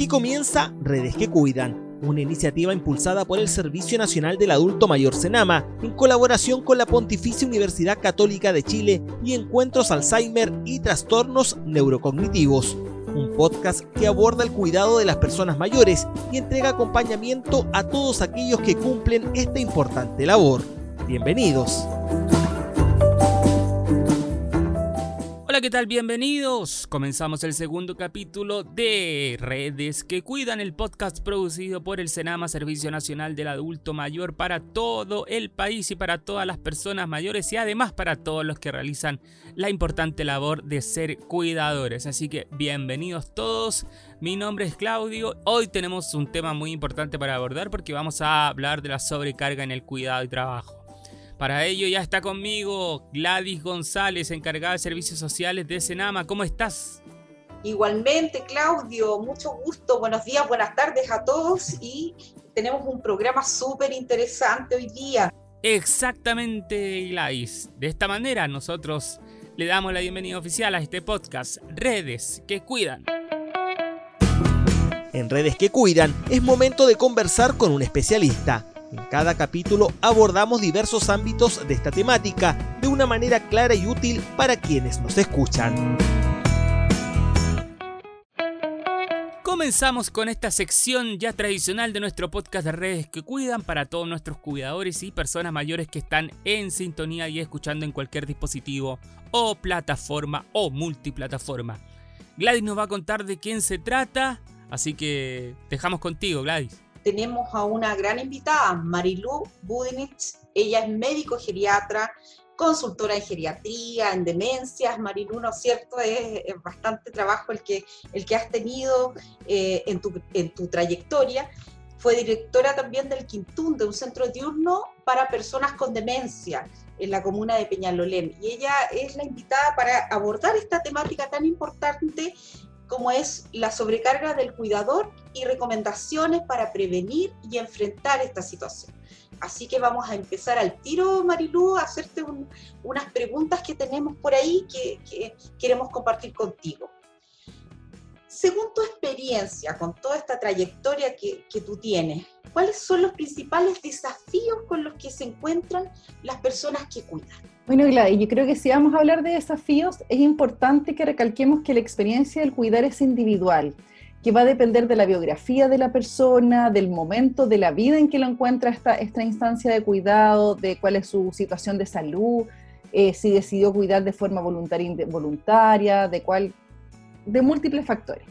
Aquí comienza Redes que Cuidan, una iniciativa impulsada por el Servicio Nacional del Adulto Mayor Senama, en colaboración con la Pontificia Universidad Católica de Chile y Encuentros Alzheimer y Trastornos Neurocognitivos. Un podcast que aborda el cuidado de las personas mayores y entrega acompañamiento a todos aquellos que cumplen esta importante labor. Bienvenidos. ¿Qué tal? Bienvenidos. Comenzamos el segundo capítulo de Redes que Cuidan, el podcast producido por el Senama, Servicio Nacional del Adulto Mayor, para todo el país y para todas las personas mayores y además para todos los que realizan la importante labor de ser cuidadores. Así que bienvenidos todos. Mi nombre es Claudio. Hoy tenemos un tema muy importante para abordar porque vamos a hablar de la sobrecarga en el cuidado y trabajo. Para ello ya está conmigo Gladys González, encargada de servicios sociales de Senama. ¿Cómo estás? Igualmente, Claudio, mucho gusto. Buenos días, buenas tardes a todos y tenemos un programa súper interesante hoy día. Exactamente, Gladys. De esta manera nosotros le damos la bienvenida oficial a este podcast, Redes que Cuidan. En Redes que Cuidan es momento de conversar con un especialista en cada capítulo abordamos diversos ámbitos de esta temática de una manera clara y útil para quienes nos escuchan. Comenzamos con esta sección ya tradicional de nuestro podcast de redes que cuidan para todos nuestros cuidadores y personas mayores que están en sintonía y escuchando en cualquier dispositivo o plataforma o multiplataforma. Gladys nos va a contar de quién se trata, así que dejamos contigo, Gladys tenemos a una gran invitada, Marilu Budinich. Ella es médico geriatra, consultora en geriatría, en demencias. Marilu, ¿no es cierto? Es, bastante trabajo el que, el que has tenido eh, en, tu, en tu trayectoria. Fue directora también del Quintún, de un centro diurno para personas con demencia en la comuna de Peñalolén. Y ella es la invitada para abordar esta temática tan importante como es la sobrecarga del cuidador y recomendaciones para prevenir y enfrentar esta situación. Así que vamos a empezar al tiro, Marilú, a hacerte unas preguntas que tenemos por ahí que, queremos compartir contigo. Según tu experiencia, con toda esta trayectoria que, que tú tienes, ¿cuáles son los principales desafíos con los que se encuentran las personas que cuidan? Bueno, Gladys, yo creo que si vamos a hablar de desafíos, es importante que recalquemos que la experiencia del cuidar es individual, que va a depender de la biografía de la persona, del momento de la vida en que lo encuentra esta, esta instancia de cuidado, de cuál es su situación de salud, eh, si decidió cuidar de forma voluntaria, de cuál, de múltiples factores.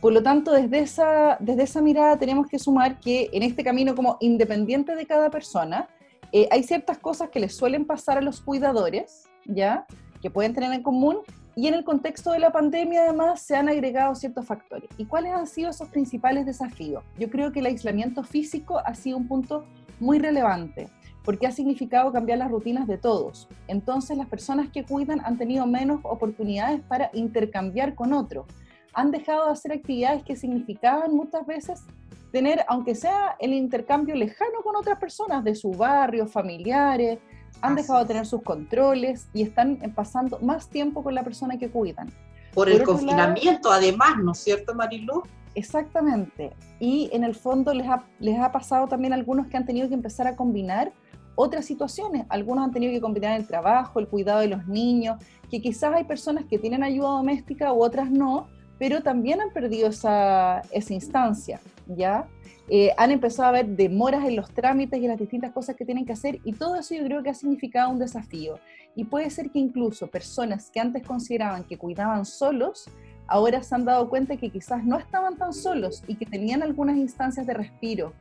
Por lo tanto, desde esa, desde esa mirada tenemos que sumar que en este camino como independiente de cada persona, eh, hay ciertas cosas que les suelen pasar a los cuidadores, ¿ya? Que pueden tener en común. Y en el contexto de la pandemia, además, se han agregado ciertos factores. ¿Y cuáles han sido esos principales desafíos? Yo creo que el aislamiento físico ha sido un punto muy relevante, porque ha significado cambiar las rutinas de todos. Entonces, las personas que cuidan han tenido menos oportunidades para intercambiar con otros. Han dejado de hacer actividades que significaban muchas veces tener, aunque sea el intercambio lejano con otras personas de su barrio, familiares, han dejado de tener sus controles y están pasando más tiempo con la persona que cuidan. Por, el confinamiento, además, ¿no es cierto, Marilu? Exactamente. Y en el fondo les ha, les ha pasado también a algunos que han tenido que empezar a combinar otras situaciones. Algunos han tenido que combinar el trabajo, el cuidado de los niños, que quizás hay personas que tienen ayuda doméstica u otras no, pero también han perdido esa, esa instancia, ¿ya? Eh, han empezado a haber demoras en los trámites y las distintas cosas que tienen que hacer y todo eso yo creo que ha significado un desafío. Y puede ser que incluso personas que antes consideraban que cuidaban solos, ahora se han dado cuenta que quizás no estaban tan solos y que tenían algunas instancias de respiro.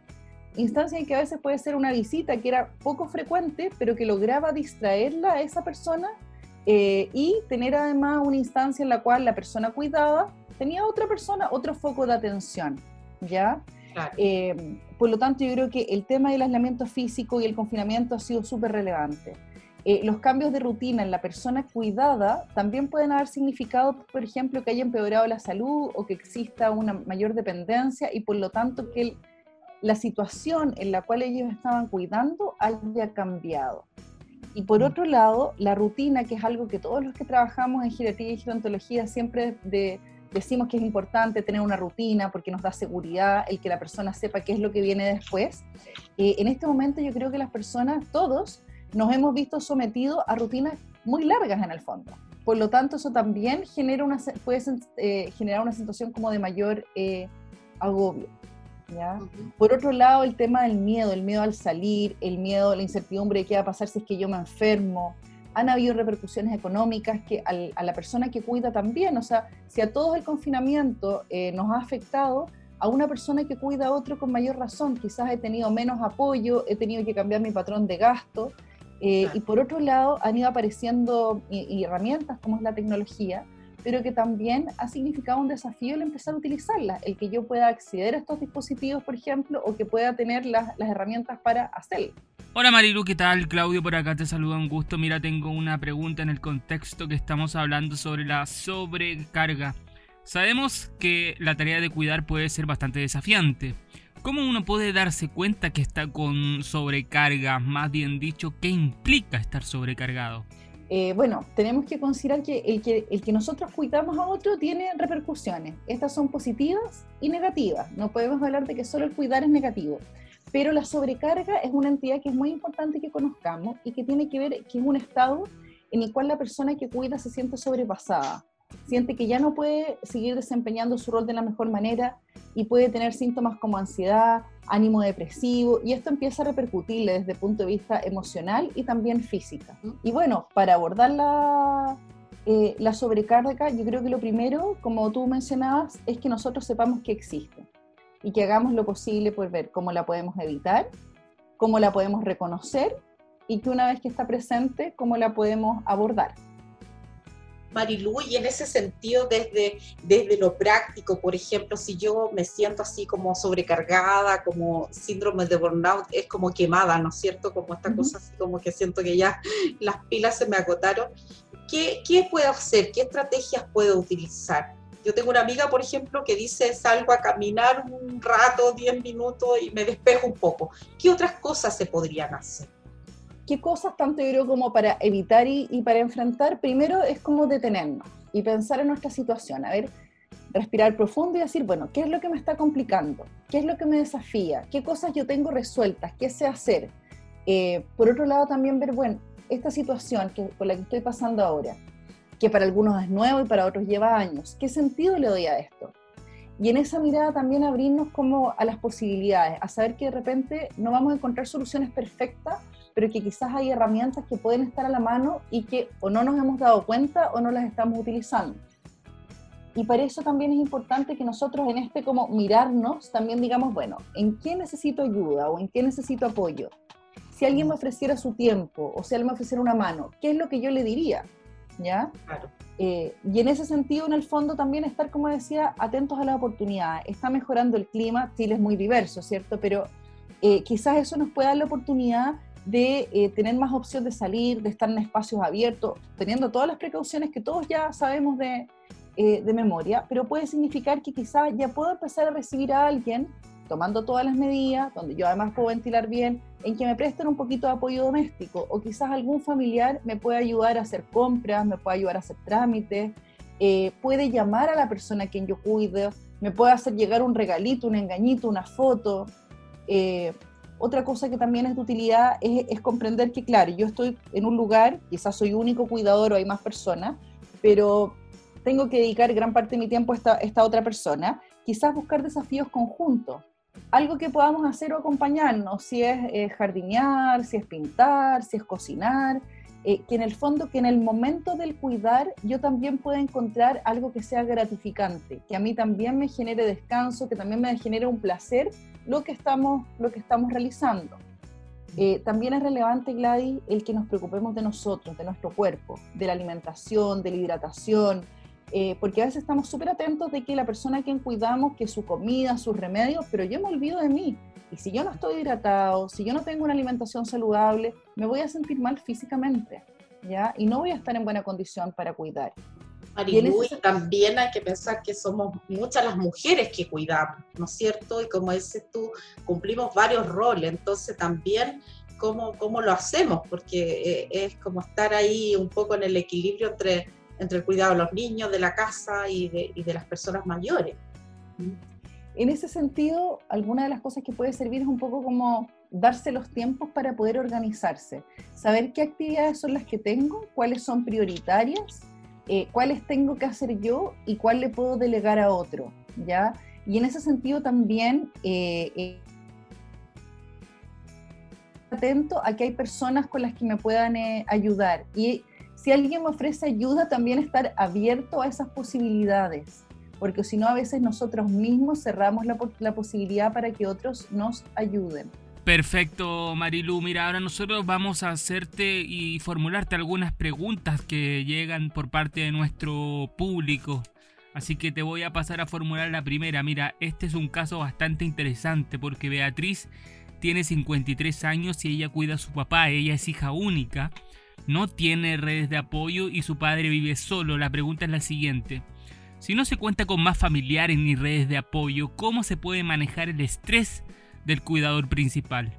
Instancias en que a veces puede ser una visita que era poco frecuente, pero que lograba distraerla a esa persona eh, y tener además una instancia en la cual la persona cuidada tenía otra persona, otro foco de atención, ¿ya? Eh, por lo tanto, yo creo que el tema del aislamiento físico y el confinamiento ha sido súper relevante. Eh, los cambios de rutina en la persona cuidada también pueden haber significado, por ejemplo, que haya empeorado la salud o que exista una mayor dependencia y por lo tanto que la situación en la cual ellos estaban cuidando haya cambiado. Y por mm. otro lado, la rutina, que es algo que todos los que trabajamos en geriatría y gerontología siempre de, decimos que es importante tener una rutina porque nos da seguridad, el que la persona sepa qué es lo que viene después. Eh, en este momento yo creo que las personas, todos, nos hemos visto sometidos a rutinas muy largas en el fondo. Por lo tanto, eso también genera una, puede eh, generar una situación como de mayor eh, agobio. ¿ya? Por otro lado, el tema del miedo, el miedo al salir, el miedo, la incertidumbre de qué va a pasar si es que yo me enfermo, han habido repercusiones económicas que a la persona que cuida también, o sea, si a todos el confinamiento eh, nos ha afectado, a una persona que cuida a otro con mayor razón, quizás he tenido menos apoyo, he tenido que cambiar mi patrón de gasto, eh, y por otro lado han ido apareciendo herramientas como es la tecnología, pero que también ha significado un desafío el empezar a utilizarlas, el que yo pueda acceder a estos dispositivos, por ejemplo, o que pueda tener las, las herramientas para hacerlo. Hola Marilu, ¿qué tal? Claudio por acá te saluda un gusto. Mira, tengo una pregunta en el contexto que estamos hablando sobre la sobrecarga. Sabemos que la tarea de cuidar puede ser bastante desafiante. ¿Cómo uno puede darse cuenta que está con sobrecarga? Más bien dicho, ¿qué implica estar sobrecargado? Eh, bueno, tenemos que considerar que el, que el que nosotros cuidamos a otro tiene repercusiones. Estas son positivas y negativas. No podemos hablar de que solo el cuidar es negativo. Pero la sobrecarga es una entidad que es muy importante que conozcamos y que tiene que ver, que es un estado en el cual la persona que cuida se siente sobrepasada, siente que ya no puede seguir desempeñando su rol de la mejor manera y puede tener síntomas como ansiedad, ánimo depresivo, y esto empieza a repercutirle desde el punto de vista emocional y también física. Y bueno, para abordar la, eh, la sobrecarga, yo creo que lo primero, como tú mencionabas, es que nosotros sepamos que existe y que hagamos lo posible por ver cómo la podemos evitar, cómo la podemos reconocer y que una vez que está presente, cómo la podemos abordar. Marilu, y en ese sentido, desde, desde lo práctico, por ejemplo, si yo me siento así como sobrecargada, como síndrome de burnout, es como quemada, ¿no es cierto? Como esta cosa así como que siento que ya las pilas se me agotaron. ¿Qué, ¿Qué puedo hacer? ¿Qué estrategias puedo utilizar? Yo tengo una amiga, por ejemplo, que dice, salgo a caminar un rato, 10 minutos y me despejo un poco. ¿Qué otras cosas se podrían hacer? ¿Qué cosas tanto yo creo como para evitar y, y para enfrentar? Primero es como detenernos y pensar en nuestra situación. A ver, respirar profundo y decir, bueno, ¿qué es lo que me está complicando? ¿Qué es lo que me desafía? ¿Qué cosas yo tengo resueltas? ¿Qué sé hacer? Eh, por otro lado, también ver, bueno, esta situación que, por la que estoy pasando ahora, que para algunos es nuevo y para otros lleva años. ¿Qué sentido le doy a esto? Y en esa mirada también abrirnos como a las posibilidades, a saber que de repente no vamos a encontrar soluciones perfectas, pero que quizás hay herramientas que pueden estar a la mano y que o no nos hemos dado cuenta o no las estamos utilizando. Y para eso también es importante que nosotros en este como mirarnos también digamos, bueno, ¿en qué necesito ayuda o en qué necesito apoyo? Si alguien me ofreciera su tiempo o si alguien me ofreciera una mano, ¿qué es lo que yo le diría? ¿Ya? Eh, y en ese sentido, en el fondo, también estar, como decía, atentos a las oportunidades. Está mejorando el clima, Chile es muy diverso, ¿cierto? Pero eh, quizás eso nos pueda dar la oportunidad de eh, tener más opción de salir, de estar en espacios abiertos, teniendo todas las precauciones que todos ya sabemos de, de memoria, pero puede significar que quizás ya puedo empezar a recibir a alguien tomando todas las medidas, donde yo además puedo ventilar bien, en que me presten un poquito de apoyo doméstico o quizás algún familiar me puede ayudar a hacer compras, me puede ayudar a hacer trámites, eh, puede llamar a la persona a quien yo cuido, me puede hacer llegar un regalito, un engañito, una foto. Eh, otra cosa que también es de utilidad es, comprender que, claro, yo estoy en un lugar, quizás soy único cuidador o hay más personas, pero tengo que dedicar gran parte de mi tiempo a esta, esta otra persona, quizás buscar desafíos conjuntos algo que podamos hacer o acompañarnos, si es eh, jardinear, si es pintar, si es cocinar, eh, que en el fondo, que en el momento del cuidar yo también pueda encontrar algo que sea gratificante, que a mí también me genere descanso, que también me genere un placer lo que estamos, lo que estamos realizando. Eh, también es relevante, Gladys, el que nos preocupemos de nosotros, de nuestro cuerpo, de la alimentación, de la hidratación, eh, porque a veces estamos súper atentos de que la persona a quien cuidamos, que su comida, sus remedios, pero yo me olvido de mí. Y si yo no estoy hidratado, si yo no tengo una alimentación saludable, me voy a sentir mal físicamente, ¿ya? Y no voy a estar en buena condición para cuidar. Marilu, y también hay que pensar que somos muchas las mujeres que cuidamos, ¿no es cierto? Y como dices tú, cumplimos varios roles, entonces también cómo, cómo lo hacemos, porque eh, es como estar ahí un poco en el equilibrio entre entre el cuidado de los niños, de la casa y de, y de las personas mayores. En ese sentido, alguna de las cosas que puede servir es un poco como darse los tiempos para poder organizarse, saber qué actividades son las que tengo, cuáles son prioritarias, eh, cuáles tengo que hacer yo y cuál le puedo delegar a otro, ¿ya? Y en ese sentido también eh, eh, atento a que hay personas con las que me puedan ayudar y si alguien me ofrece ayuda, también estar abierto a esas posibilidades, porque si no a veces nosotros mismos cerramos la, posibilidad para que otros nos ayuden. Perfecto, Marilu. Mira, ahora nosotros vamos a hacerte y formularte algunas preguntas que llegan por parte de nuestro público. Así que te voy a pasar a formular la primera. Mira, este es un caso bastante interesante porque Beatriz tiene 53 años y ella cuida a su papá. Ella es hija única, no tiene redes de apoyo y su padre vive solo. La pregunta es la siguiente. Si no se cuenta con más familiares ni redes de apoyo, ¿cómo se puede manejar el estrés del cuidador principal?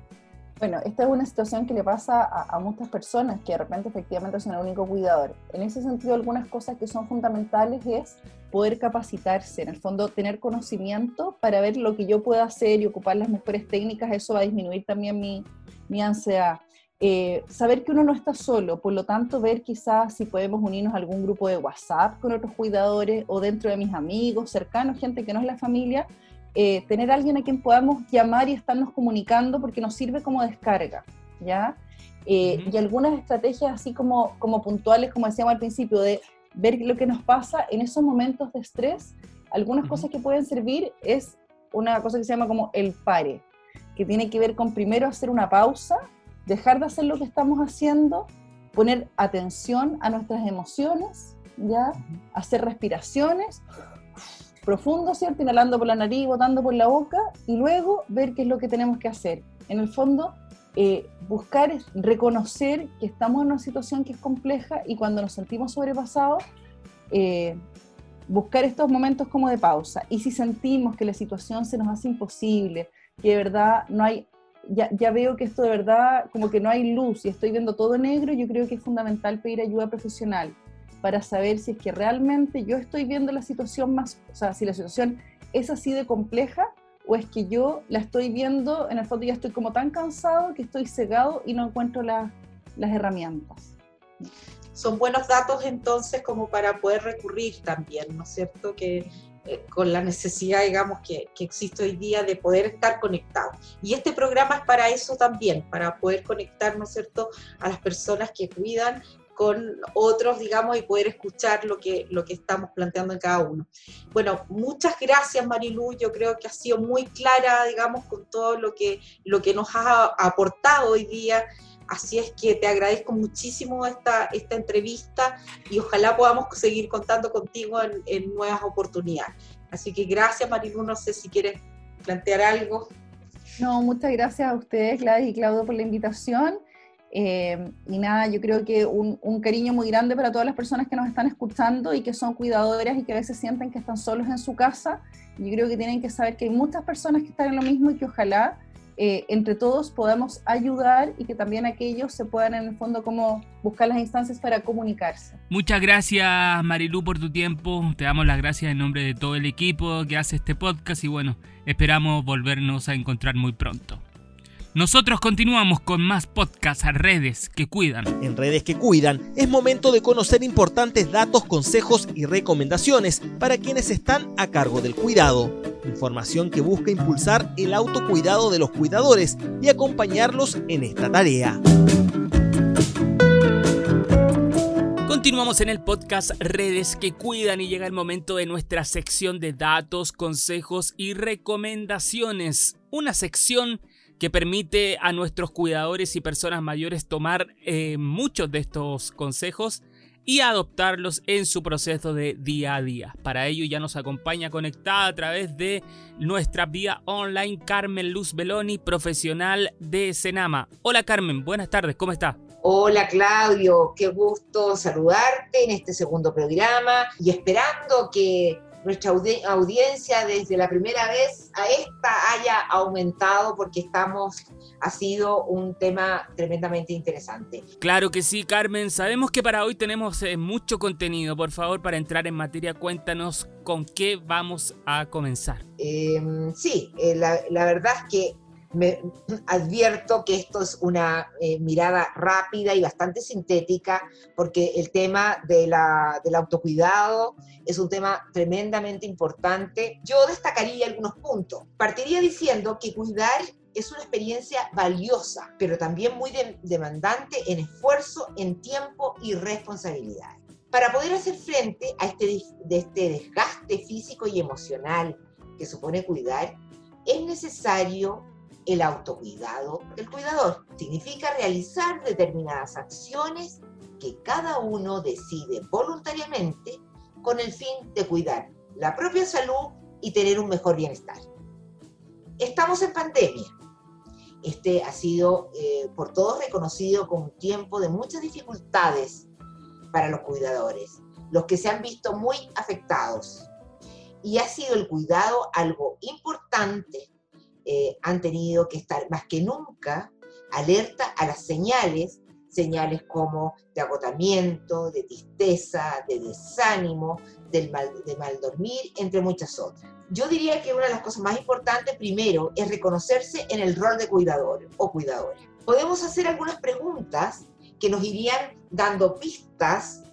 Bueno, esta es una situación que le pasa a, muchas personas que de repente efectivamente son el único cuidador. En ese sentido, algunas cosas que son fundamentales es poder capacitarse, en el fondo tener conocimiento para ver lo que yo puedo hacer y ocupar las mejores técnicas, eso va a disminuir también mi, mi ansiedad. Eh, saber que uno no está solo, por lo tanto ver quizás si podemos unirnos a algún grupo de WhatsApp con otros cuidadores o dentro de mis amigos, cercanos, gente que no es la familia, eh, tener alguien a quien podamos llamar y estarnos comunicando porque nos sirve como descarga, ¿ya? Eh, y algunas estrategias así como, como puntuales, como decíamos al principio, de ver lo que nos pasa en esos momentos de estrés, algunas cosas que pueden servir es una cosa que se llama como el pare, que tiene que ver con primero hacer una pausa, dejar de hacer lo que estamos haciendo, poner atención a nuestras emociones, ¿ya? Hacer respiraciones profundo, ¿cierto? Inhalando por la nariz, botando por la boca y luego ver qué es lo que tenemos que hacer. En el fondo, eh, buscar es reconocer que estamos en una situación que es compleja y cuando nos sentimos sobrepasados, eh, buscar estos momentos como de pausa. Y si sentimos que la situación se nos hace imposible, que de verdad no hay, ya, ya veo que esto de verdad como que no hay luz y estoy viendo todo negro, yo creo que es fundamental pedir ayuda profesional para saber si es que realmente yo estoy viendo la situación más, o sea, si la situación es así de compleja o es que yo la estoy viendo, en el fondo ya estoy como tan cansado que estoy cegado y no encuentro las herramientas. Son buenos datos entonces como para poder recurrir también, ¿no es cierto? Que eh, con la necesidad, digamos, que, que, existe hoy día de poder estar conectado. Y este programa es para eso también, para poder conectar, ¿no es cierto?, a las personas que cuidan con otros, digamos, y poder escuchar lo que, lo que estamos planteando en cada uno. Bueno, muchas gracias Marilu, yo creo que ha sido muy clara, digamos, con todo lo que, lo que nos ha aportado hoy día. Así es que te agradezco muchísimo esta, esta entrevista y ojalá podamos seguir contando contigo en, nuevas oportunidades. Así que gracias Marilu, no sé si quieres plantear algo. No, muchas gracias a ustedes, Gladys y Claudio, por la invitación. Eh, y nada, yo creo que un, un, cariño muy grande para todas las personas que nos están escuchando y que son cuidadoras y que a veces sienten que están solos en su casa. Yo creo que tienen que saber que hay muchas personas que están en lo mismo y que ojalá eh, entre todos podamos ayudar y que también aquellos se puedan en el fondo como buscar las instancias para comunicarse. Muchas gracias Marilu por tu tiempo, te damos las gracias en nombre de todo el equipo que hace este podcast y bueno, esperamos volvernos a encontrar muy pronto. Nosotros continuamos con más podcasts a redes que cuidan. En redes que cuidan es momento de conocer importantes datos, consejos y recomendaciones para quienes están a cargo del cuidado. Información que busca impulsar el autocuidado de los cuidadores y acompañarlos en esta tarea. Continuamos en el podcast Redes que Cuidan y llega el momento de nuestra sección de datos, consejos y recomendaciones. Una sección que permite a nuestros cuidadores y personas mayores tomar eh, muchos de estos consejos y adoptarlos en su proceso de día a día. Para ello ya nos acompaña conectada a través de nuestra vía online Carmen Luz Beloni, profesional de Senama. Hola Carmen, buenas tardes, ¿cómo está? Hola Claudio, qué gusto saludarte en este segundo programa y esperando que nuestra audiencia desde la primera vez a esta haya aumentado porque estamos, ha sido un tema tremendamente interesante. Claro que sí, Carmen. Sabemos que para hoy tenemos eh, mucho contenido. Por favor, para entrar en materia, cuéntanos con qué vamos a comenzar. Em, sí, eh, la, la verdad es que me advierto que esto es una eh, mirada rápida y bastante sintética, porque el tema de la, del autocuidado es un tema tremendamente importante. Yo destacaría algunos puntos. Partiría diciendo que cuidar es una experiencia valiosa, pero también muy demandante en esfuerzo, en tiempo y responsabilidad. Para poder hacer frente a este, de este desgaste físico y emocional que supone cuidar, es necesario el autocuidado del cuidador. Significa realizar determinadas acciones que cada uno decide voluntariamente con el fin de cuidar la propia salud y tener un mejor bienestar. Estamos en pandemia. Este ha sido eh, por todos reconocido como un tiempo de muchas dificultades para los cuidadores, los que se han visto muy afectados. Y ha sido el cuidado algo importante eh, han tenido que estar más que nunca alerta a las señales, señales como de agotamiento, de tristeza, de desánimo, del mal, de mal dormir, entre muchas otras. Yo diría que una de las cosas más importantes primero es reconocerse en el rol de cuidador o cuidadora. Podemos hacer algunas preguntas que nos irían dando pistas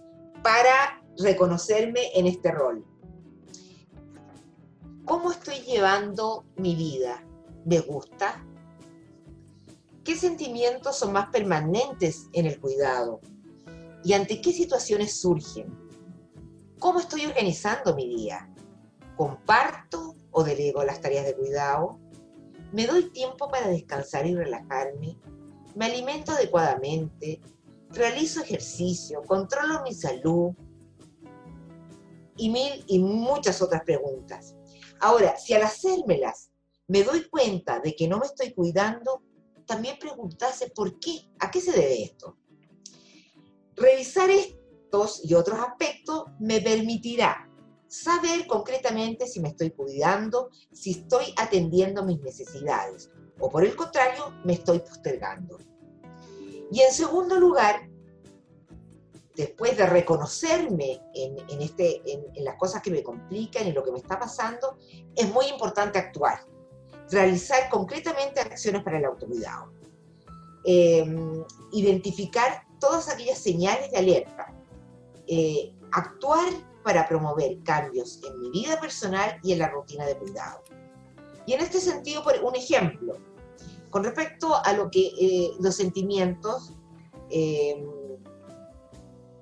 para reconocerme en este rol. ¿Cómo estoy llevando mi vida? ¿Me gusta? ¿Qué sentimientos son más permanentes en el cuidado? ¿Y ante qué situaciones surgen? ¿Cómo estoy organizando mi día? ¿Comparto o delego las tareas de cuidado? ¿Me doy tiempo para descansar y relajarme? ¿Me alimento adecuadamente? ¿Realizo ejercicio? ¿Controlo mi salud? Y mil y muchas otras preguntas. Ahora, si al hacérmelas me doy cuenta de que no me estoy cuidando, también preguntarse por qué, a qué se debe esto. Revisar estos y otros aspectos me permitirá saber concretamente si me estoy cuidando, si estoy atendiendo mis necesidades o por el contrario me estoy postergando. Y en segundo lugar, después de reconocerme en, este, las cosas que me complican y lo que me está pasando, es muy importante actuar realizar concretamente acciones para el autocuidado, em, identificar todas aquellas señales de alerta, eh, actuar para promover cambios en mi vida personal y en la rutina de cuidado. Y en este sentido, por un ejemplo, con respecto a lo que eh, los sentimientos em,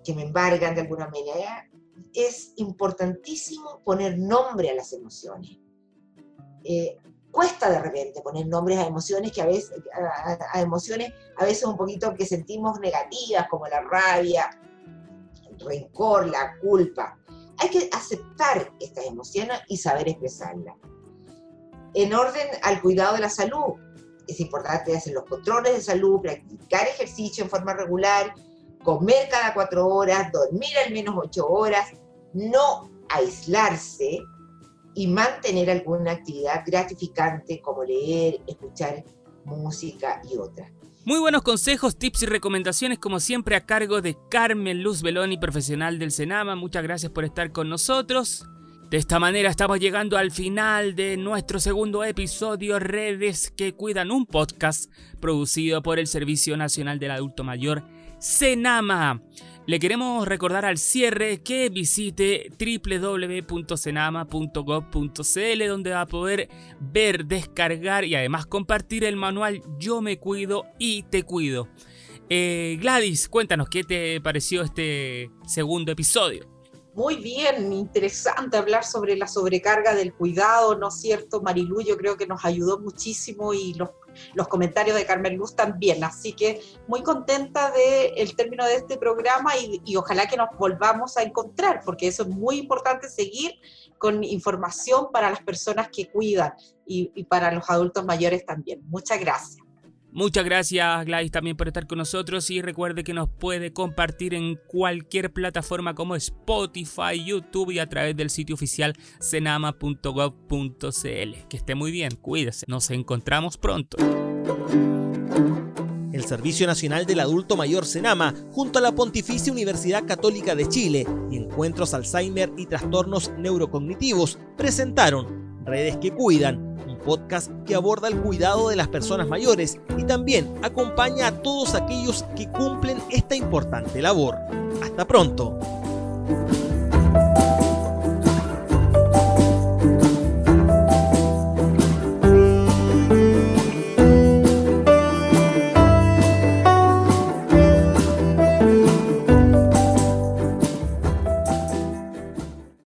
que me embargan de alguna manera, es importantísimo poner nombre a las emociones. Eh, cuesta de repente poner nombres a emociones que a veces, a, emociones a veces un poquito que sentimos negativas, como la rabia, el rencor, la culpa. Hay que aceptar estas emociones y saber expresarlas. En orden al cuidado de la salud, es importante hacer los controles de salud, practicar ejercicio en forma regular, comer cada cuatro horas, dormir al menos ocho horas, no aislarse, y mantener alguna actividad gratificante como leer, escuchar música y otras. Muy buenos consejos, tips y recomendaciones como siempre a cargo de Carmen Luz Beloni, profesional del Senama. Muchas gracias por estar con nosotros. De esta manera estamos llegando al final de nuestro segundo episodio Redes que Cuidan, un podcast producido por el Servicio Nacional del Adulto Mayor, Senama. Le queremos recordar al cierre que visite www.senama.gov.cl donde va a poder ver, descargar y además compartir el manual Yo me cuido y te cuido. Eh, Gladys, cuéntanos qué te pareció este segundo episodio. Muy bien, interesante hablar sobre la sobrecarga del cuidado, ¿no es cierto? Marilu yo creo que nos ayudó muchísimo y los los comentarios de Carmen Luz también. Así que muy contenta del el término de este programa y, ojalá que nos volvamos a encontrar, porque eso es muy importante seguir con información para las personas que cuidan y, y para los adultos mayores también. Muchas gracias. Muchas gracias Gladys también por estar con nosotros y recuerde que nos puede compartir en cualquier plataforma como Spotify, YouTube y a través del sitio oficial senama.gov.cl. Que esté muy bien, cuídese, nos encontramos pronto. El Servicio Nacional del Adulto Mayor Senama, junto a la Pontificia Universidad Católica de Chile y Encuentros Alzheimer y Trastornos Neurocognitivos, presentaron Redes que Cuidan podcast que aborda el cuidado de las personas mayores y también acompaña a todos aquellos que cumplen esta importante labor. Hasta pronto.